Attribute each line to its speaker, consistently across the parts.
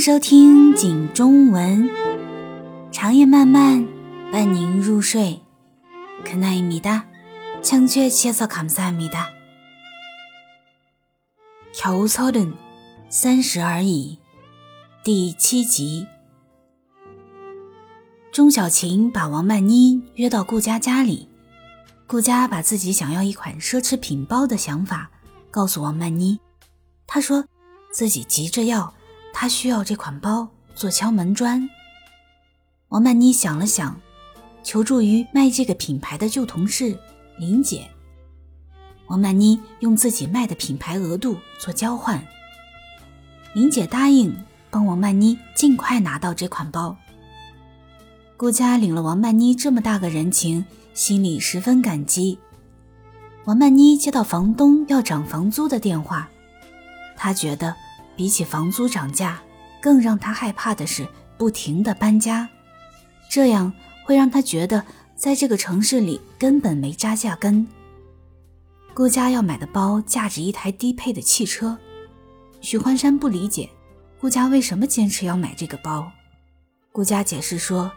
Speaker 1: 收听景中文，长夜漫漫伴您入睡。可奈米哒，청취해주셔서감사합니다 겨우서른三十而已，第七集。钟小琴把王曼妮约到顾家家里，顾家把自己想要一款奢侈品包的想法告诉王曼妮，他说自己急着要。 他需要这款包做敲门砖。王曼妮想了想，求助于卖这个品牌的旧同事林姐。王曼妮用自己卖的品牌额度做交换，林姐答应帮王曼妮尽快拿到这款包。顾家领了王曼妮这么大个人情，心里十分感激。王曼妮接到房东要涨房租的电话，她觉得。比起房租涨价，更让他害怕的是不停的搬家，这样会让他觉得在这个城市里根本没扎下根。顾家要买的包价值一台低配的汽车，许幻山不理解顾家为什么坚持要买这个包。顾家解释说，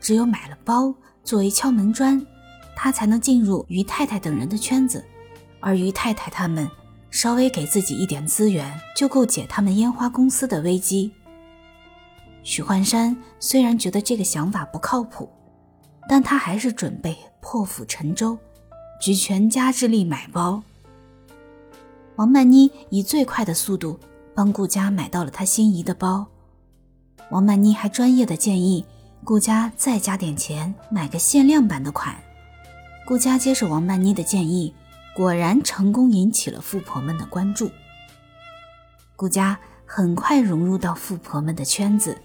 Speaker 1: 只有买了包作为敲门砖，他才能进入于太太等人的圈子，而于太太他们。稍微给自己一点资源，就够解他们烟花公司的危机。许幻山虽然觉得这个想法不靠谱，但他还是准备破釜沉舟，举全家之力买包。王曼妮以最快的速度帮顾家买到了他心仪的包。王曼妮还专业的建议顾家再加点钱买个限量版的款。顾家接受王曼妮的建议。果然成功引起了富婆们的关注。顾家很快融入到富婆们的圈子，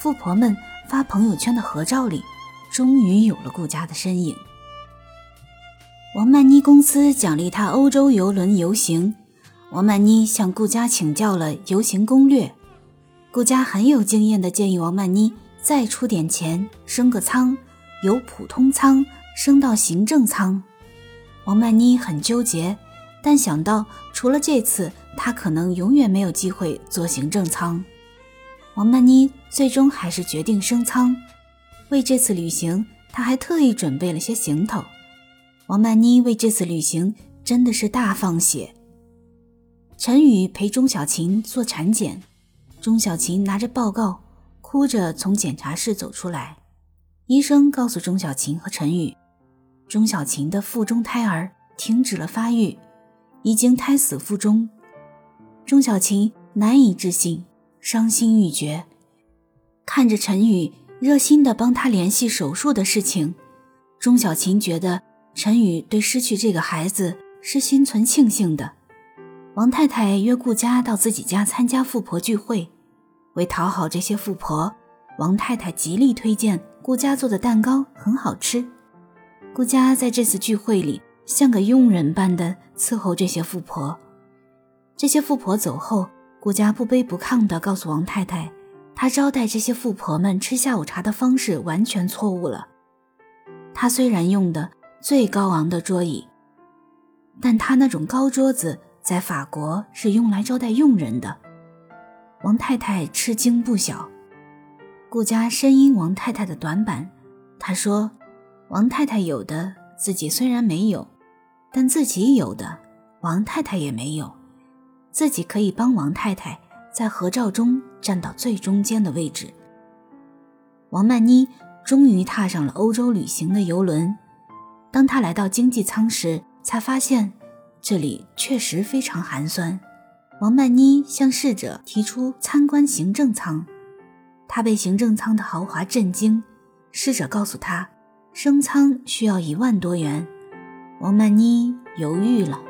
Speaker 1: 富婆们发朋友圈的合照里，终于有了顾家的身影。王曼妮公司奖励她欧洲游轮游行，王曼妮向顾家请教了游行攻略，顾家很有经验的建议王曼妮再出点钱升个舱，由普通舱升到行政舱。王曼妮很纠结，但想到除了这次，她可能永远没有机会坐行政舱。王曼妮最终还是决定升舱。为这次旅行，她还特意准备了些行头。王曼妮为这次旅行真的是大放血。陈宇陪钟小琴做产检，钟小琴拿着报告，哭着从检查室走出来。医生告诉钟小琴和陈宇。钟小琴的腹中胎儿停止了发育，已经胎死腹中。钟小琴难以置信，伤心欲绝，看着陈宇热心的帮他联系手术的事情，钟小琴觉得陈宇对失去这个孩子是心存庆幸的。王太太约顾家到自己家参加富婆聚会，为讨好这些富婆，王太太极力推荐顾家做的蛋糕很好吃。顾家在这次聚会里像个佣人般的伺候这些富婆。这些富婆走后，顾家不卑不亢地告诉王太太，他招待这些富婆们吃下午茶的方式完全错误了。他虽然用的最高昂的桌椅，但他那种高桌子在法国是用来招待佣人的。王太太吃惊不小。顾家深因王太太的短板，他说。王太太有的自己虽然没有，但自己有的王太太也没有，自己可以帮王太太在合照中站到最中间的位置。王曼妮终于踏上了欧洲旅行的游轮，当她来到经济舱时，才发现这里确实非常寒酸。王曼妮向侍者提出参观行政舱，她被行政舱的豪华震惊。侍者告诉她。升舱需要一万多元，王曼妮犹豫了。